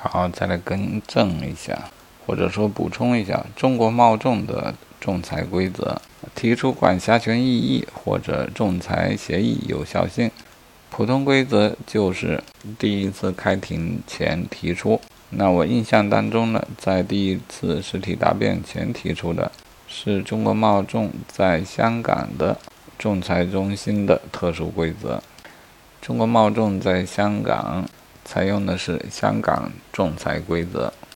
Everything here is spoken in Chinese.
好，再来更正一下，或者说补充一下中国贸仲的仲裁规则：提出管辖权异议或者仲裁协议有效性。普通规则就是第一次开庭前提出。那我印象当中呢，在第一次实体答辩前提出的是中国贸仲在香港的仲裁中心的特殊规则。中国贸仲在香港采用的是香港仲裁规则。